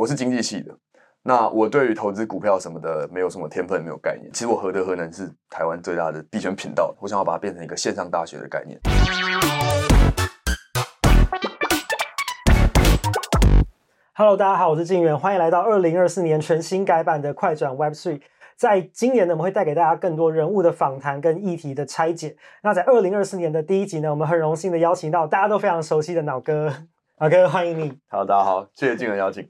我是经济系的，那我对于投资股票什么的没有什么天分，没有概念。其实我何德何能是台湾最大的币圈频道，我想要把它变成一个线上大学的概念。Hello，大家好，我是晋元，欢迎来到二零二四年全新改版的快转 Web Three。在今年呢，我们会带给大家更多人物的访谈跟议题的拆解。那在二零二四年的第一集呢，我们很荣幸的邀请到大家都非常熟悉的脑哥，脑哥欢迎你。Hello，大家好，谢谢晋元邀请，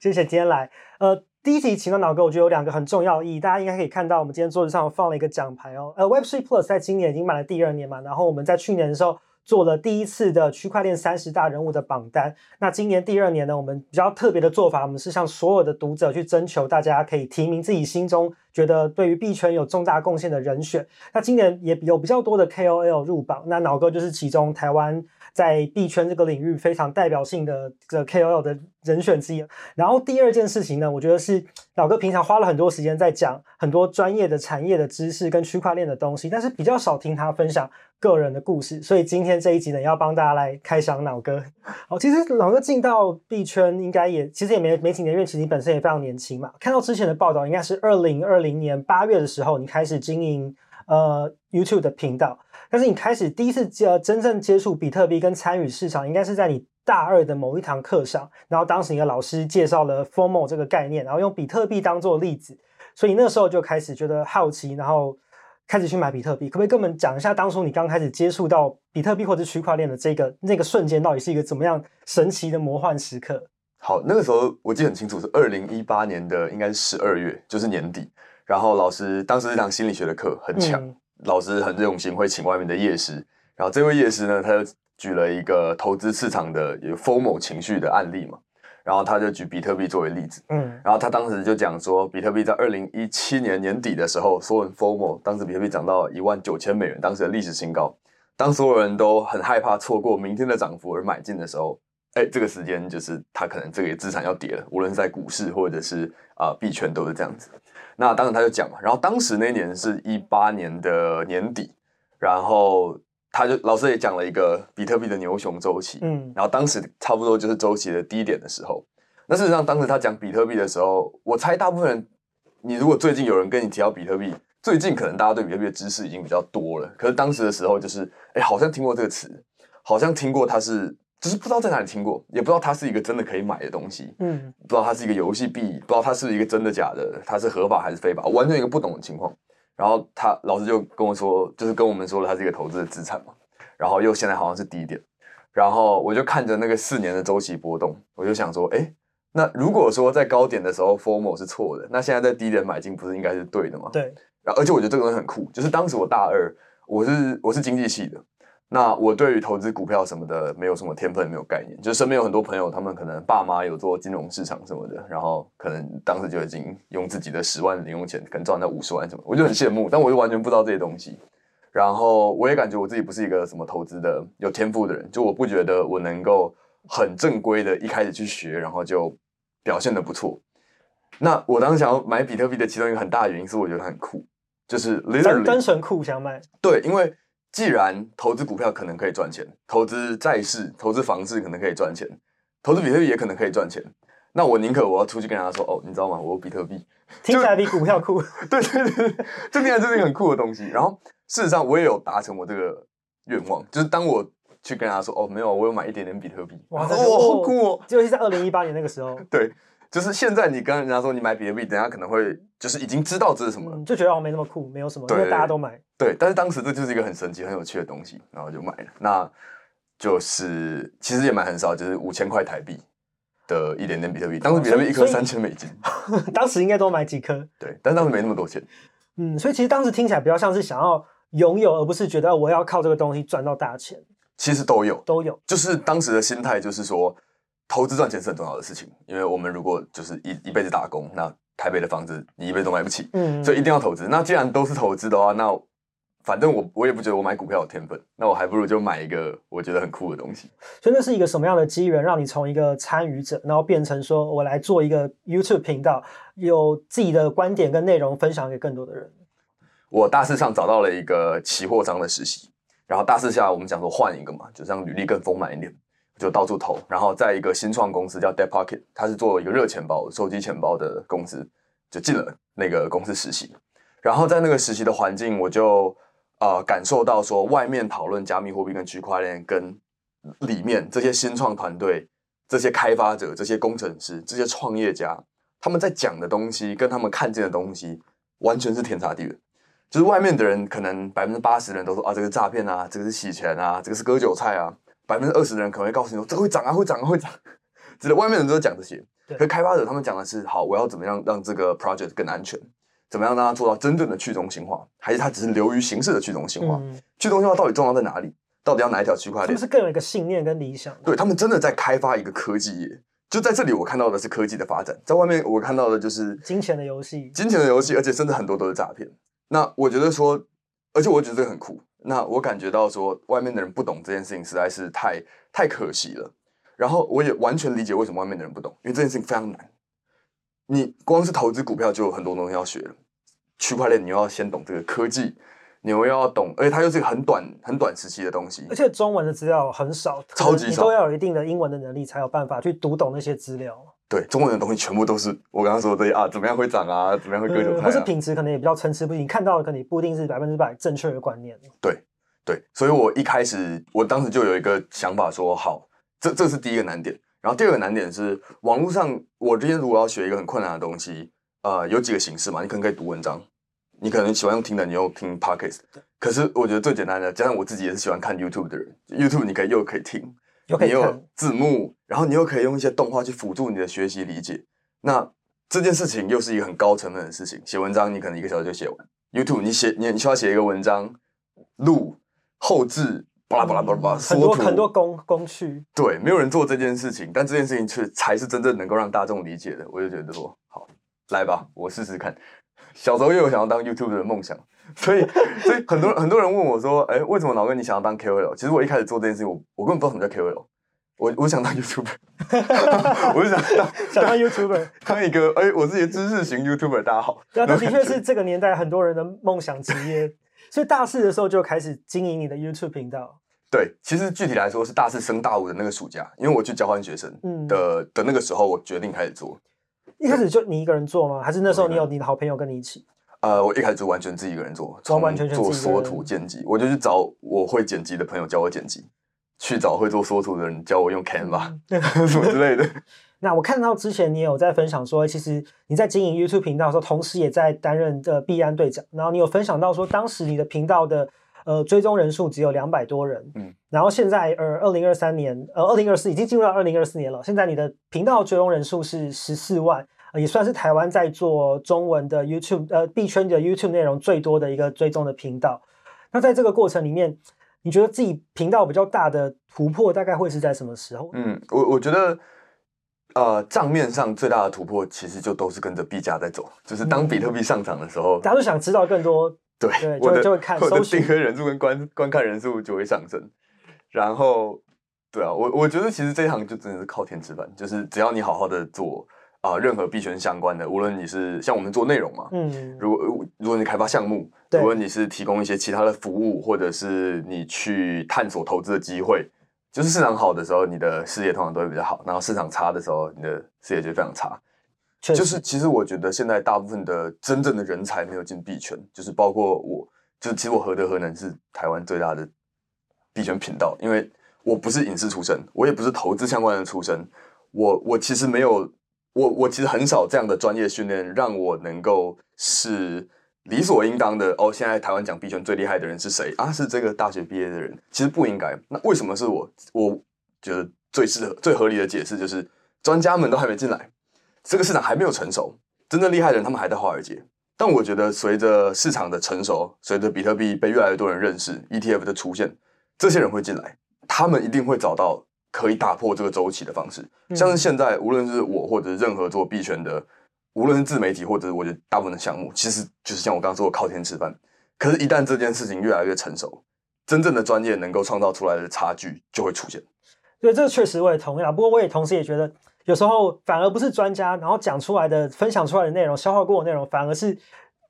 谢谢今天来。呃，第一题请到脑哥，我觉得有两个很重要意义，大家应该可以看到，我们今天桌子上放了一个奖牌哦。呃，Web3 Plus 在今年已经满了第二年嘛，然后我们在去年的时候。做了第一次的区块链三十大人物的榜单。那今年第二年呢，我们比较特别的做法，我们是向所有的读者去征求，大家可以提名自己心中觉得对于币圈有重大贡献的人选。那今年也有比较多的 KOL 入榜，那脑哥就是其中台湾在币圈这个领域非常代表性的这 KOL 的人选之一。然后第二件事情呢，我觉得是老哥平常花了很多时间在讲很多专业的产业的知识跟区块链的东西，但是比较少听他分享个人的故事，所以今天这一集呢，要帮大家来开箱老哥。好，其实老哥进到币圈应该也其实也没没几年，因为其实你本身也非常年轻嘛。看到之前的报道，应该是二零二零年八月的时候，你开始经营呃 YouTube 的频道。但是你开始第一次接真正接触比特币跟参与市场，应该是在你大二的某一堂课上。然后当时你的老师介绍了 FOMO 这个概念，然后用比特币当做例子，所以那时候就开始觉得好奇，然后。开始去买比特币，可不可以跟我们讲一下当初你刚开始接触到比特币或者区块链的这个那个瞬间，到底是一个怎么样神奇的魔幻时刻？好，那个时候我记得很清楚，是二零一八年的应该是十二月，就是年底。然后老师当时是一堂心理学的课，很强，嗯、老师很用心，会请外面的业师。然后这位业师呢，他就举了一个投资市场的有 formal 情绪的案例嘛。然后他就举比特币作为例子，嗯，然后他当时就讲说，比特币在二零一七年年底的时候，所有人 formal，当时比特币涨到一万九千美元，当时的历史新高。当所有人都很害怕错过明天的涨幅而买进的时候，哎，这个时间就是他可能这个资产要跌了，无论是在股市或者是啊币圈都是这样子。那当时他就讲嘛，然后当时那年是一八年的年底，然后。他就老师也讲了一个比特币的牛熊周期，嗯，然后当时差不多就是周期的低点的时候。那事实上，当时他讲比特币的时候，我猜大部分人，你如果最近有人跟你提到比特币，最近可能大家对比特币的知识已经比较多了。可是当时的时候，就是哎，好像听过这个词，好像听过它是，就是不知道在哪里听过，也不知道它是一个真的可以买的东西，嗯，不知道它是一个游戏币，不知道它是一个真的假的，它是合法还是非法，完全一个不懂的情况。然后他老师就跟我说，就是跟我们说了，它是一个投资的资产嘛。然后又现在好像是低点，然后我就看着那个四年的周期波动，我就想说，哎，那如果说在高点的时候，formo 是错的，那现在在低点买进不是应该是对的吗？对。然后而且我觉得这个东西很酷，就是当时我大二，我是我是经济系的，那我对于投资股票什么的没有什么天分，没有概念，就是身边有很多朋友，他们可能爸妈有做金融市场什么的，然后可能当时就已经用自己的十万零用钱，可能赚到五十万什么，我就很羡慕，但我就完全不知道这些东西。然后我也感觉我自己不是一个什么投资的有天赋的人，就我不觉得我能够很正规的一开始去学，然后就表现的不错。那我当时想要买比特币的其中一个很大的原因是我觉得很酷，就是单单纯酷想买。对，因为既然投资股票可能可以赚钱，投资债市、投资房市可能可以赚钱，投资比特币也可能可以赚钱，那我宁可我要出去跟人家说，哦，你知道吗？我有比特币，听起来比股票酷。对对对，这听起来真是一个很酷的东西。然后。事实上，我也有达成我这个愿望，就是当我去跟他说：“哦，没有，我有买一点点比特币。”哇，这哦，好酷哦！就是在二零一八年那个时候。对，就是现在你跟人家说你买比特币，等下可能会就是已经知道这是什么，嗯、就觉得哦没那么酷，没有什么，因为大家都买。对，但是当时这就是一个很神奇、很有趣的东西，然后就买了。那就是其实也买很少，就是五千块台币的一点点比特币。当时比特币一颗三千美金，当时应该多买几颗。对，但是当时没那么多钱。嗯，所以其实当时听起来比较像是想要。拥有，而不是觉得我要靠这个东西赚到大钱。其实都有，都有。就是当时的心态，就是说，投资赚钱是很重要的事情。因为我们如果就是一一辈子打工，那台北的房子你一辈子都买不起，嗯，所以一定要投资。那既然都是投资的话，那反正我我也不觉得我买股票有天分，那我还不如就买一个我觉得很酷的东西。所以那是一个什么样的机缘，让你从一个参与者，然后变成说我来做一个 YouTube 频道，有自己的观点跟内容分享给更多的人。我大四上找到了一个期货商的实习，然后大四下我们讲说换一个嘛，就让履历更丰满一点。就到处投，然后在一个新创公司叫 DeepPocket，它是做一个热钱包、手机钱包的公司，就进了那个公司实习。然后在那个实习的环境，我就呃感受到说，外面讨论加密货币跟区块链，跟里面这些新创团队、这些开发者、这些工程师、这些创业家，他们在讲的东西跟他们看见的东西，完全是天差地远。就是外面的人可能百分之八十人都说啊，这个是诈骗啊，这个是洗钱啊，这个是割韭菜啊。百分之二十的人可能会告诉你说，这个会涨啊，会涨啊，会涨。只是外面的人都讲这些，可是开发者他们讲的是，好，我要怎么样让这个 project 更安全？怎么样让它做到真正的去中心化？还是它只是流于形式的去中心化？嗯、去中心化到底重要在哪里？到底要哪一条区块链？是不是更有一个信念跟理想。对，他们真的在开发一个科技业。就在这里，我看到的是科技的发展；在外面，我看到的就是金钱的游戏。金钱的游戏，而且甚至很多都是诈骗。那我觉得说，而且我觉得这个很酷。那我感觉到说，外面的人不懂这件事情实在是太太可惜了。然后我也完全理解为什么外面的人不懂，因为这件事情非常难。你光是投资股票就有很多东西要学了，区块链你又要先懂这个科技，你又要懂，而且它又是一个很短很短时期的东西，而且中文的资料很少，超级少，你都要有一定的英文的能力才有办法去读懂那些资料。对，中文的东西全部都是我刚刚说的这些啊，怎么样会涨啊，怎么样会割韭菜，啊，或是品质可能也比较参差不齐，你看到的可能不一定是百分之百正确的观念。对对，所以我一开始我当时就有一个想法说，好，这这是第一个难点。然后第二个难点是，网络上我今天如果要学一个很困难的东西，呃，有几个形式嘛，你可能可以读文章，你可能喜欢用听的，你用听 Podcast。可是我觉得最简单的，加上我自己也是喜欢看 YouTube 的人，YouTube 你可以又可以听。你有字幕，然后你又可以用一些动画去辅助你的学习理解。那这件事情又是一个很高成本的事情。写文章你可能一个小时就写完，YouTube 你写你你需要写一个文章，录后置，巴拉巴拉巴拉巴拉，很多很多工工序。对，没有人做这件事情，但这件事情却才是真正能够让大众理解的。我就觉得说，好，来吧，我试试看。小时候又有想要当 YouTuber 的梦想，所以所以很多很多人问我说：“哎、欸，为什么老哥你想要当 KOL？” 其实我一开始做这件事情，我我根本不知道什么叫 KOL，我我想当 YouTuber，我就想当 想当 YouTuber，当一个哎、欸，我是一个知识型 YouTuber。大家好，对啊，这的确是这个年代很多人的梦想职业。所以大四的时候就开始经营你的 YouTube 频道。对，其实具体来说是大四升大五的那个暑假，因为我去交换学生的、嗯、的那个时候，我决定开始做。一开始就你一个人做吗？还是那时候你有你的好朋友跟你一起？呃，我一开始就完全自己一个人做，完完全全做缩图剪辑。我就去找我会剪辑的朋友教我剪辑，去找会做缩图的人教我用 Canva 什么之类的。那我看到之前你有在分享说，其实你在经营 YouTube 频道的时候，同时也在担任的币安队长。然后你有分享到说，当时你的频道的呃追踪人数只有两百多人，嗯，然后现在呃二零二三年呃二零二四已经进入到二零二四年了，现在你的频道追踪人数是十四万。也算是台湾在做中文的 YouTube 呃币圈的 YouTube 内容最多的一个追踪的频道。那在这个过程里面，你觉得自己频道比较大的突破大概会是在什么时候？嗯，我我觉得呃账面上最大的突破其实就都是跟着币价在走，就是当比特币上涨的时候，大家都想知道更多，对，对我的就会看我的订阅人数跟观观看人数就会上升。然后，对啊，我我觉得其实这一行就真的是靠天吃饭，就是只要你好好的做。啊、呃，任何币圈相关的，无论你是像我们做内容嘛，嗯，如果如果你开发项目，对，如果你是提供一些其他的服务，或者是你去探索投资的机会，就是市场好的时候，你的事业通常都会比较好；然后市场差的时候，你的事业就非常差。就是其实我觉得现在大部分的真正的人才没有进币圈，就是包括我，就是其实我何德何能是台湾最大的币圈频道，因为我不是影视出身，我也不是投资相关的出身，我我其实没有。我我其实很少这样的专业训练，让我能够是理所应当的哦。现在台湾讲币圈最厉害的人是谁啊？是这个大学毕业的人，其实不应该。那为什么是我？我觉得最适合、最合理的解释就是，专家们都还没进来，这个市场还没有成熟，真正厉害的人他们还在华尔街。但我觉得随着市场的成熟，随着比特币被越来越多人认识，ETF 的出现，这些人会进来，他们一定会找到。可以打破这个周期的方式，像是现在，无论是我或者任何做币圈的，无论是自媒体或者我觉得大部分的项目，其实就是像我刚刚说的靠天吃饭。可是，一旦这件事情越来越成熟，真正的专业能够创造出来的差距就会出现。对，这个确实我也同意啊。不过，我也同时也觉得，有时候反而不是专家，然后讲出来的、分享出来的内容、消化过的内容，反而是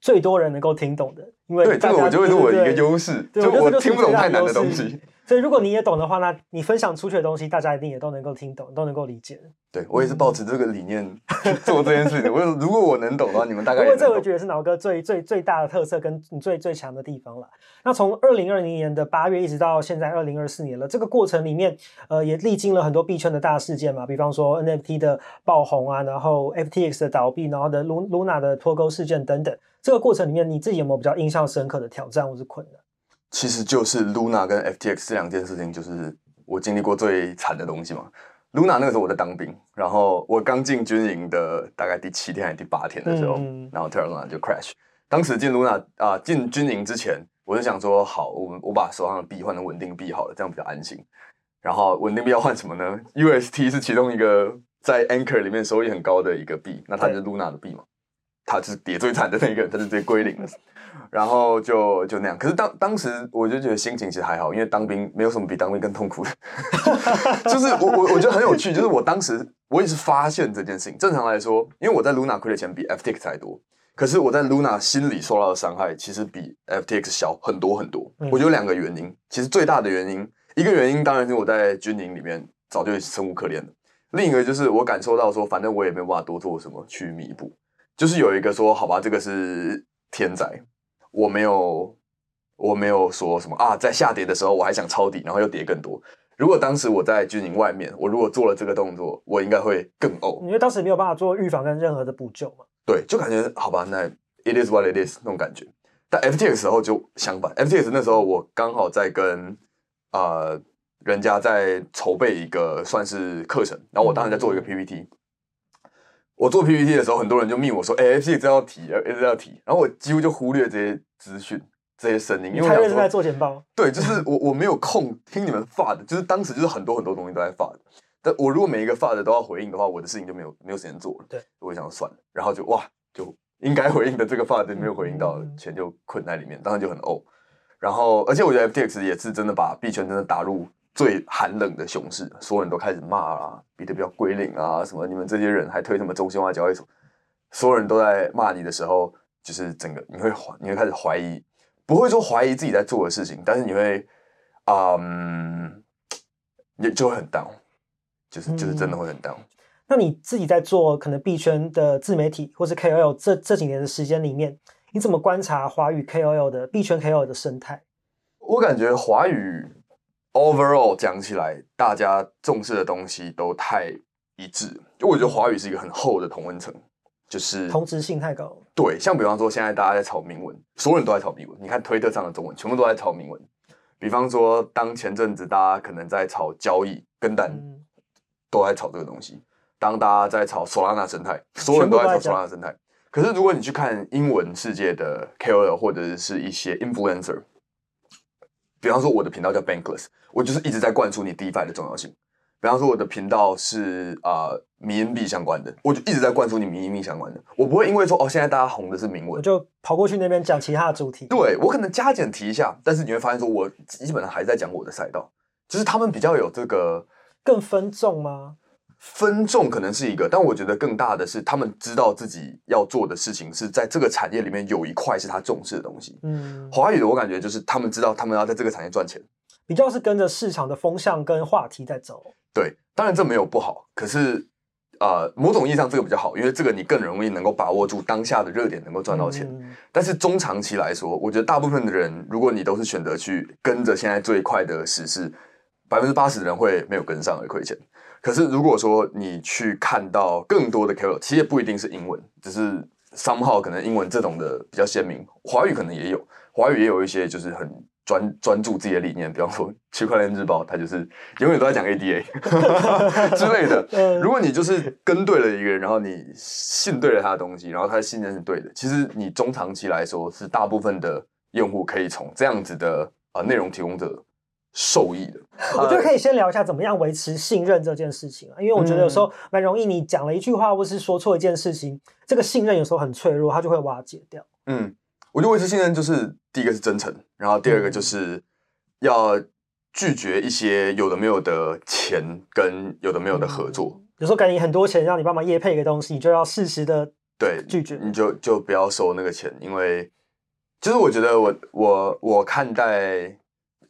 最多人能够听懂的。因为对，这个我就会是我的一个优势，就我听不懂太难的东西。所以如果你也懂的话，那你分享出去的东西，大家一定也都能够听懂，都能够理解。对，我也是抱持这个理念去 做这件事情。我如果我能懂的话，你们大概也能懂。因为这我觉得是脑哥最最最大的特色，跟你最最强的地方了。那从二零二零年的八月一直到现在二零二四年了，这个过程里面，呃，也历经了很多币圈的大事件嘛，比方说 NFT 的爆红啊，然后 FTX 的倒闭，然后的 Luna 的脱钩事件等等。这个过程里面，你自己有没有比较印象深刻的挑战或是困难？其实就是 Luna 跟 FTX 这两件事情，就是我经历过最惨的东西嘛。Luna 那个时候我在当兵，然后我刚进军营的大概第七天还是第八天的时候，嗯、然后 Terra Luna 就 crash。当时进 Luna 啊、呃，进军营之前，我就想说，好，我我把手上的币换成稳定币好了，这样比较安心。然后稳定币要换什么呢？UST 是其中一个在 Anchor 里面收益很高的一个币，那它就是 Luna 的币嘛，它就是跌最惨的那个，它是直接归零了。然后就就那样，可是当当时我就觉得心情其实还好，因为当兵没有什么比当兵更痛苦的，就是我我我觉得很有趣，就是我当时我也是发现这件事情。正常来说，因为我在 Luna 亏的钱比 FTX 还多，可是我在 Luna 心里受到的伤害其实比 FTX 小很多很多。我觉得有两个原因，其实最大的原因，一个原因当然是我在军营里面早就生无可恋了，另一个就是我感受到说，反正我也没有办法多做什么去弥补，就是有一个说，好吧，这个是天灾。我没有，我没有说什么啊，在下跌的时候我还想抄底，然后又跌更多。如果当时我在军营外面，我如果做了这个动作，我应该会更呕。因为当时没有办法做预防跟任何的补救嘛。对，就感觉好吧，那 it is what it is 那种感觉。但 FTX 时候就相反，FTX 那时候我刚好在跟呃人家在筹备一个算是课程，然后我当时在做一个 PPT。嗯我做 PPT 的时候，很多人就密我说：“哎这要提，一直要提。”然后我几乎就忽略这些资讯、这些声音，因为我在做简报。对，就是我我没有空听你们发的，就是当时就是很多很多东西都在发的。但我如果每一个发的都要回应的话，我的事情就没有没有时间做了。对，我就想算了，然后就哇，就应该回应的这个发的没有回应到，钱就困在里面，当然就很呕。然后，而且我觉得 FTX 也是真的把币圈真的打入。最寒冷的熊市，所有人都开始骂啊，比特币要归零啊，什么你们这些人还推什么中心化交易所，所有人都在骂你的时候，就是整个你会怀，你会开始怀疑，不会说怀疑自己在做的事情，但是你会，嗯，也就会很 down，就是就是真的会很 down。那你自己在做可能币圈的自媒体或是 KOL 这这几年的时间里面，你怎么观察华语 KOL 的币圈 KOL 的生态？我感觉华语。Overall 讲起来，大家重视的东西都太一致。就我觉得华语是一个很厚的同温层，就是同质性太高。对，像比方说现在大家在炒铭文，所有人都在炒铭文。你看推特上的中文，全部都在炒铭文。比方说，当前阵子大家可能在炒交易跟单，都在炒这个东西。当大家在炒 Solana 生态，所有人都在炒 Solana 生态。可是如果你去看英文世界的 KOL 或者是一些 Influencer。比方说，我的频道叫 Bankless，我就是一直在灌输你 DeFi 的重要性。比方说，我的频道是啊、呃、迷因币相关的，我就一直在灌输你迷因币相关的。我不会因为说哦，现在大家红的是铭文，我就跑过去那边讲其他的主题。对，我可能加减提一下，但是你会发现说，我基本上还在讲我的赛道，就是他们比较有这个更分众吗？分众可能是一个，但我觉得更大的是，他们知道自己要做的事情是在这个产业里面有一块是他重视的东西。嗯，华语的我感觉就是他们知道他们要在这个产业赚钱，比较是跟着市场的风向跟话题在走。对，当然这没有不好，可是呃，某种意义上这个比较好，因为这个你更容易能够把握住当下的热点，能够赚到钱。嗯，但是中长期来说，我觉得大部分的人，如果你都是选择去跟着现在最快的时事，百分之八十的人会没有跟上而亏钱。可是，如果说你去看到更多的 KOL，其实也不一定是英文，只是 somehow 可能英文这种的比较鲜明，华语可能也有，华语也有一些就是很专专注自己的理念，比方说区块链日报，它就是永远都在讲 ADA 之类的。如果你就是跟对了一个人，然后你信对了他的东西，然后他的信念是对的，其实你中长期来说是大部分的用户可以从这样子的啊内容提供者受益的，我觉得可以先聊一下怎么样维持信任这件事情啊，因为我觉得有时候蛮容易，你讲了一句话或是说错一件事情，这个信任有时候很脆弱，它就会瓦解掉。嗯，我觉得维持信任就是第一个是真诚，然后第二个就是要拒绝一些有的没有的钱跟有的没有的合作。嗯、有时候给你很多钱让你帮忙业配一个东西，你就要适时的对拒绝，你就就不要收那个钱，因为就是我觉得我我我看待。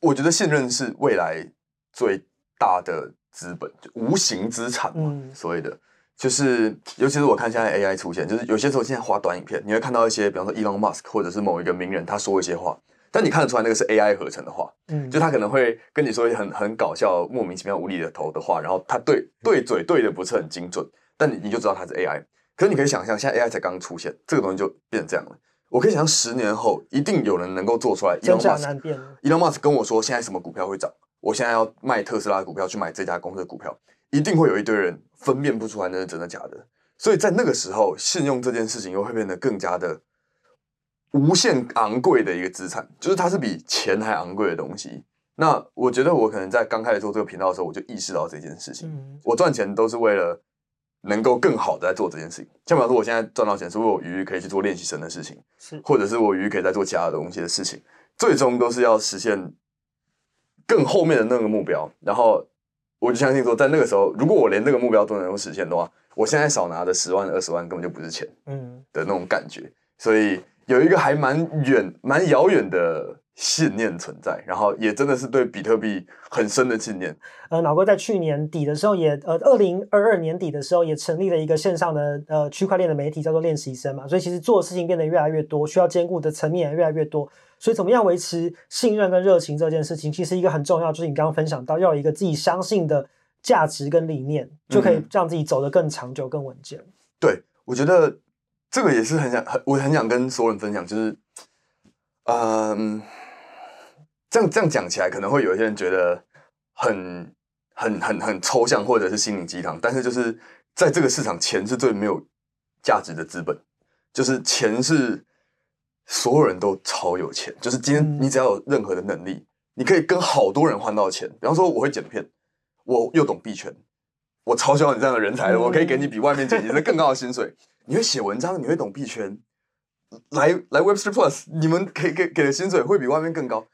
我觉得信任是未来最大的资本，就无形资产嘛，嗯、所谓的。就是，尤其是我看现在 AI 出现，就是有些时候现在滑短影片，你会看到一些，比方说 Elon Musk 或者是某一个名人，他说一些话，但你看得出来那个是 AI 合成的话，嗯，就他可能会跟你说一些很很搞笑、莫名其妙、无厘头的话，然后他对对嘴对的不是很精准，但你你就知道他是 AI。可是你可以想象，现在 AI 才刚出现，这个东西就变成这样了。我可以想象十年后，一定有人能够做出来。真假难辨。Elon Musk 跟我说，现在什么股票会涨，我现在要卖特斯拉的股票去买这家公司的股票。一定会有一堆人分辨不出来那是真的假的，所以在那个时候，信用这件事情又会变得更加的无限昂贵的一个资产，就是它是比钱还昂贵的东西。那我觉得我可能在刚开始做这个频道的时候，我就意识到这件事情。我赚钱都是为了能够更好的在做这件事情。像比方说，我现在赚到钱是为我余裕可以去做练习生的事情，是或者是我余裕可以在做其他的东西的事情，最终都是要实现更后面的那个目标，然后。我就相信说，在那个时候，如果我连那个目标都能够实现的话，我现在少拿的十万、二十万根本就不是钱，嗯的那种感觉。嗯、所以有一个还蛮远、蛮遥远的信念存在，然后也真的是对比特币很深的信念。呃，老哥在去年底的时候也，呃，二零二二年底的时候也成立了一个线上的呃区块链的媒体，叫做练习生嘛。所以其实做的事情变得越来越多，需要兼顾的层面也越来越多。所以，怎么样维持信任跟热情这件事情，其实一个很重要，就是你刚刚分享到，要有一个自己相信的价值跟理念，就可以让自己走得更长久、更稳健。嗯。对，我觉得这个也是很想很，我很想跟所有人分享，就是，嗯，这样这样讲起来，可能会有一些人觉得很很很很抽象，或者是心灵鸡汤。但是，就是在这个市场，钱是最没有价值的资本，就是钱是。所有人都超有钱，就是今天你只要有任何的能力，嗯、你可以跟好多人换到钱。比方说，我会剪片，我又懂币圈，我超需要你这样的人才的，我可以给你比外面剪辑的更高的薪水。你会写文章，你会懂币圈，来来 Webster Plus，你们可以给给的薪水会比外面更高。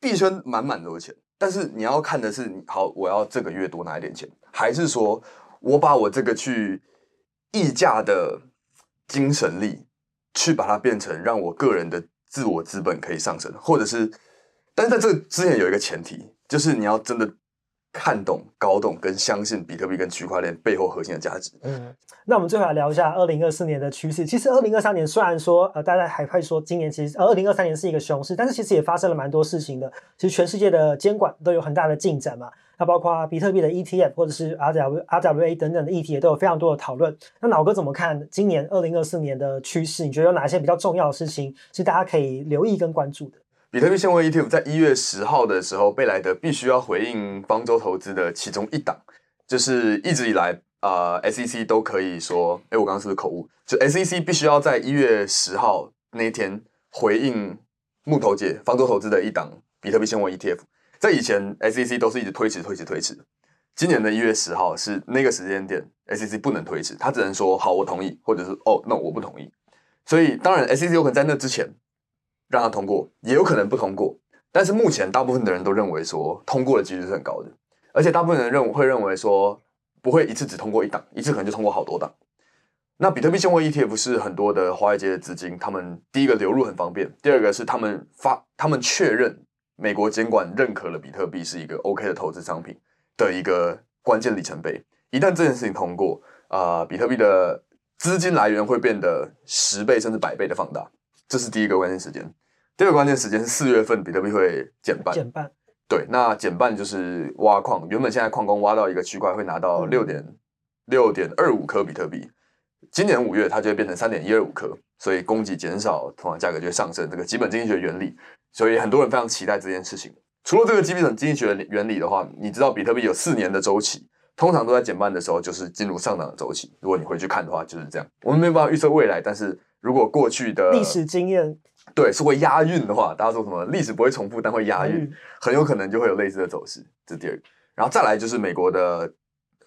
币圈满满都是钱，但是你要看的是，好，我要这个月多拿一点钱，还是说我把我这个去溢价的精神力。去把它变成让我个人的自我资本可以上升，或者是，但是在这之前有一个前提，就是你要真的看懂、搞懂跟相信比特币跟区块链背后核心的价值。嗯，那我们最后来聊一下二零二四年的趋势。其实二零二三年虽然说呃大家还会说今年其实呃二零二三年是一个熊市，但是其实也发生了蛮多事情的。其实全世界的监管都有很大的进展嘛。那包括比特币的 ETF 或者是 RW RWA 等等的议题也都有非常多的讨论。那老哥怎么看今年二零二四年的趋势？你觉得有哪些比较重要的事情是大家可以留意跟关注的？比特币现货 ETF 在一月十号的时候，贝莱德必须要回应方舟投资的其中一档，就是一直以来啊、呃、SEC 都可以说，哎，我刚刚是不是口误？就 SEC 必须要在一月十号那一天回应木头姐方舟投资的一档比特币现货 ETF。在以前，SEC 都是一直推迟、推迟、推迟。今年的一月十号是那个时间点，SEC 不能推迟，他只能说好，我同意，或者是哦，那我不同意。所以，当然，SEC 有可能在那之前让他通过，也有可能不通过。但是目前，大部分的人都认为说通过的几率是很高的，而且大部分人认会认为说不会一次只通过一档，一次可能就通过好多档。那比特币现货 ETF 是很多的华尔街的资金，他们第一个流入很方便，第二个是他们发，他们确认。美国监管认可了比特币是一个 OK 的投资商品的一个关键里程碑。一旦这件事情通过，啊、比特币的资金来源会变得十倍甚至百倍的放大，这是第一个关键时间。第二个关键时间是四月份，比特币会减半。减半。对，那减半就是挖矿，原本现在矿工挖到一个区块会拿到六点六点二五颗比特币，今年五月它就会变成三点一二五颗，所以供给减少，通常价格就会上升。这个基本经济学原理。所以很多人非常期待这件事情。除了这个基本经济学原理的话，你知道比特币有四年的周期，通常都在减半的时候就是进入上涨的周期。如果你回去看的话，就是这样。我们没有办法预测未来，但是如果过去的历史经验对是会押韵的话，大家说什么历史不会重复，但会押韵，很有可能就会有类似的走势。这是第二个。然后再来就是美国的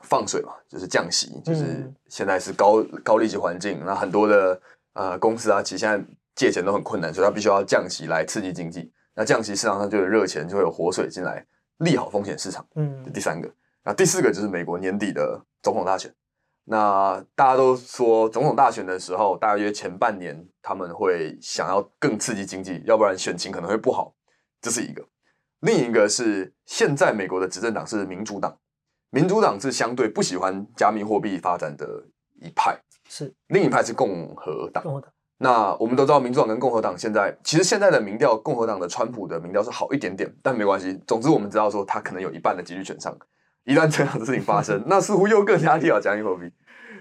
放水嘛，就是降息，就是现在是高高利息环境，那很多的呃公司啊，其实现在。借钱都很困难，所以它必须要降息来刺激经济。那降息市场上就有热钱，就会有活水进来，利好风险市场。嗯，第三个，那第四个就是美国年底的总统大选。那大家都说总统大选的时候，大约前半年他们会想要更刺激经济，要不然选情可能会不好。这是一个。另一个是现在美国的执政党是民主党，民主党是相对不喜欢加密货币发展的一派，是另一派是共和党。共和党。那我们都知道，民主党跟共和党现在其实现在的民调，共和党的川普的民调是好一点点，但没关系。总之，我们知道说他可能有一半的几率选上。一旦这样的事情发生，那似乎又更加利好加密货币。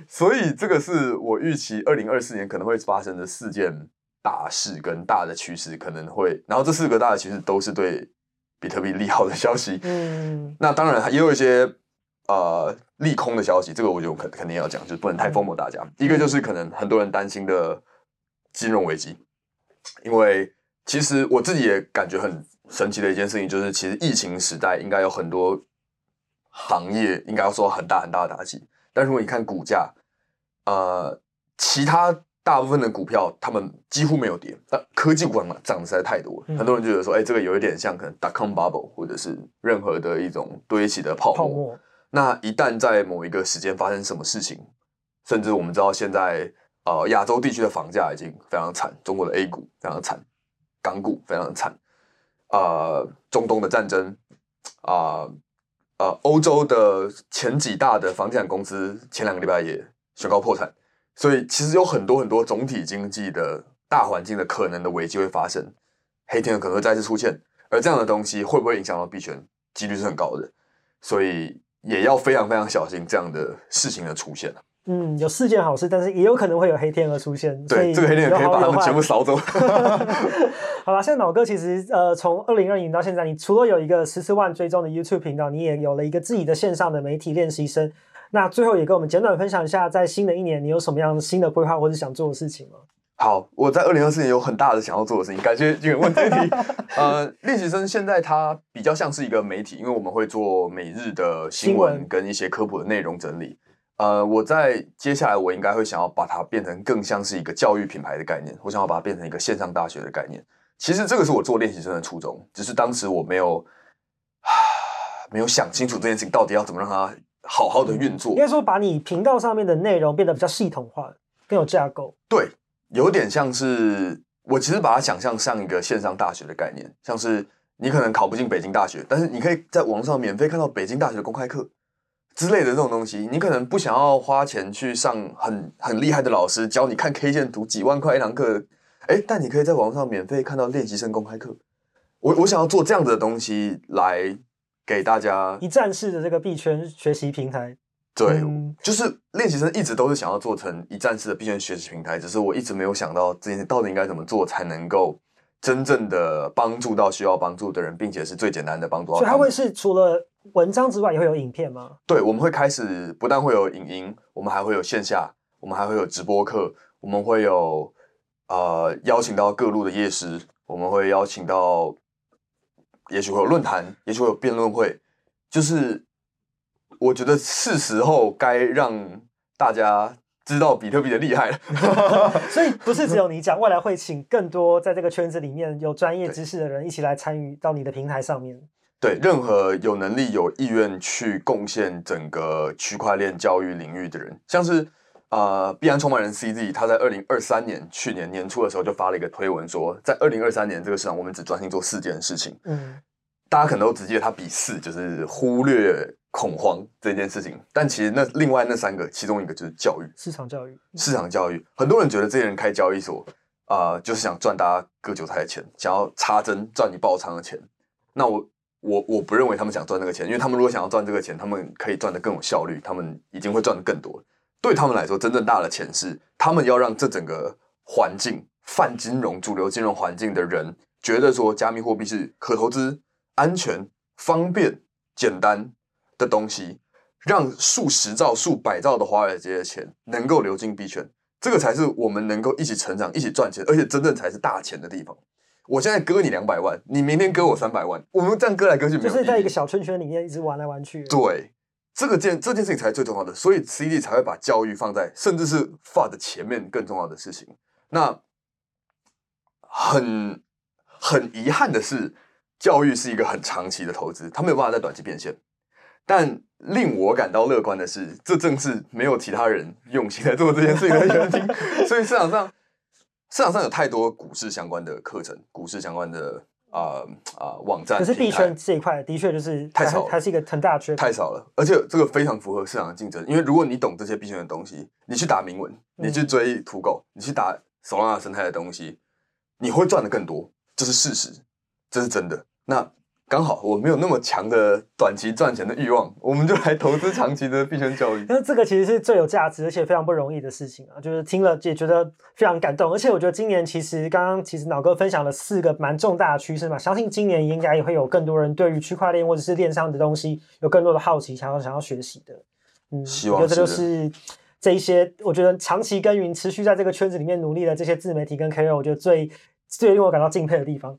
所以，这个是我预期二零二四年可能会发生的四件大事跟大的趋势，可能会。然后这四个大的趋势都是对比特币利好的消息。嗯，那当然也有一些呃利空的消息，这个我就肯肯定要讲，就是不能太 FOMO 大家。一个就是可能很多人担心的金融危机，因为其实我自己也感觉很神奇的一件事情，就是其实疫情时代应该有很多行业应该要受到很大很大的打击，但如果你看股价，呃，其他大部分的股票他们几乎没有跌，但科技股涨涨的实在太多，很多人就觉得说，哎，这个有一点像可能 dot-com bubble 或者是任何的一种堆起的泡沫。泡沫。那一旦在某一个时间发生什么事情，甚至我们知道现在。呃，亚洲地区的房价已经非常惨，中国的 A 股非常惨，港股非常惨。呃，中东的战争，啊、呃，呃，欧洲的前几大的房地产公司前两个礼拜也宣告破产，所以其实有很多很多总体经济的大环境的可能的危机会发生，黑天鹅可能会再次出现，而这样的东西会不会影响到币圈，几率是很高的，所以也要非常非常小心这样的事情的出现。嗯，有四件好事，但是也有可能会有黑天鹅出现。对，这个黑天鹅可以把他们全部扫走。好了，现在脑哥其实呃，从二零二零到现在，你除了有一个十四万追踪的 YouTube 频道，你也有了一个自己的线上的媒体练习生。那最后也跟我们简短分享一下，在新的一年你有什么样新的规划或者想做的事情吗？好，我在二零二四年有很大的想要做的事情。感谢这个问题。呃，练习生现在它比较像是一个媒体，因为我们会做每日的新闻跟一些科普的内容整理。呃，我在接下来我应该会想要把它变成更像是一个教育品牌的概念，我想要把它变成一个线上大学的概念。其实这个是我做练习生的初衷，只是当时我没有啊没有想清楚这件事情到底要怎么让它好好的运作。应该说，把你频道上面的内容变得比较系统化，更有架构。对，有点像是我其实把它想象像一个线上大学的概念，像是你可能考不进北京大学，但是你可以在网上免费看到北京大学的公开课。之类的这种东西，你可能不想要花钱去上很很厉害的老师教你看 K 线图，几万块一堂课，哎，但你可以在网上免费看到练习生公开课。我我想要做这样子的东西来给大家一站式的这个币圈学习平台。对，嗯、就是练习生一直都是想要做成一站式的币圈学习平台，只是我一直没有想到这件事到底应该怎么做才能够真正的帮助到需要帮助的人，并且是最简单的帮助。所以它会是除了文章之外也会有影片吗？对，我们会开始不但会有影音，我们还会有线下，我们还会有直播课，我们会有呃邀请到各路的夜师，我们会邀请到，也许会有论坛，也许会有辩论会，就是我觉得是时候该让大家知道比特币的厉害了。所以不是只有你讲，未来会请更多在这个圈子里面有专业知识的人一起来参与到你的平台上面。对，任何有能力、有意愿去贡献整个区块链教育领域的人，像是啊，币安创办人 CZ，他在二零二三年去年年初的时候就发了一个推文说，在二零二三年这个市场，我们只专心做四件事情。嗯，大家可能都直接他比四，就是忽略恐慌这件事情。但其实那另外那三个，其中一个就是教育，市场教育，市场教育。很多人觉得这些人开交易所啊、呃，就是想赚大家割韭菜的钱，想要插针赚你爆仓的钱。那我。我我不认为他们想赚这个钱，因为他们如果想要赚这个钱，他们可以赚得更有效率，他们已经会赚得更多。对他们来说，真正大的钱是他们要让这整个环境泛金融、主流金融环境的人觉得说，加密货币是可投资、安全、方便、简单的东西，让数十兆、数百兆的华尔街的钱能够流进币圈，这个才是我们能够一起成长、一起赚钱，而且真正才是大钱的地方。我现在割你两百万，你明天割我三百万，我们这样割来割去，就是在一个小圈圈里面一直玩来玩去。对，这个件这件事情才是最重要的，所以 CD 才会把教育放在甚至是 FUD 前面更重要的事情。那很很遗憾的是，教育是一个很长期的投资，它没有办法在短期变现。但令我感到乐观的是，这正是没有其他人用心在做这件事情的原因。所以市场上。市场上有太多股市相关的课程，股市相关的啊啊网站。可是币圈这一块的确就是太少了，还是一个很大的缺口。太少了，而且这个非常符合市场的竞争。因为如果你懂这些币圈的东西，你去打铭文，你去追土狗，你去打 Solana 生态的东西，你会赚的更多，这是事实，这是真的。那。刚好我没有那么强的短期赚钱的欲望，我们就来投资长期的币圈教育。那这个其实是最有价值，而且非常不容易的事情啊！就是听了也觉得非常感动，而且我觉得今年其实刚刚其实脑哥分享了四个蛮重大的趋势嘛，相信今年应该也会有更多人对于区块链或者是链上的东西有更多的好奇，想要想要学习的。嗯，希望这就是这一些我觉得长期耕耘、持续在这个圈子里面努力的这些自媒体跟 KOL，我觉得最最令我感到敬佩的地方。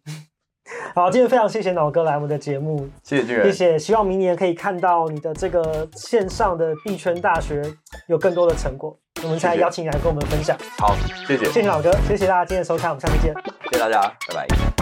好，今天非常谢谢脑哥来我们的节目，谢谢谢谢，希望明年可以看到你的这个线上的币圈大学有更多的成果，我们再邀请你来跟我们分享。好，谢谢，谢谢老哥，谢谢大家今天的收看，我们下次见，谢谢大家，拜拜。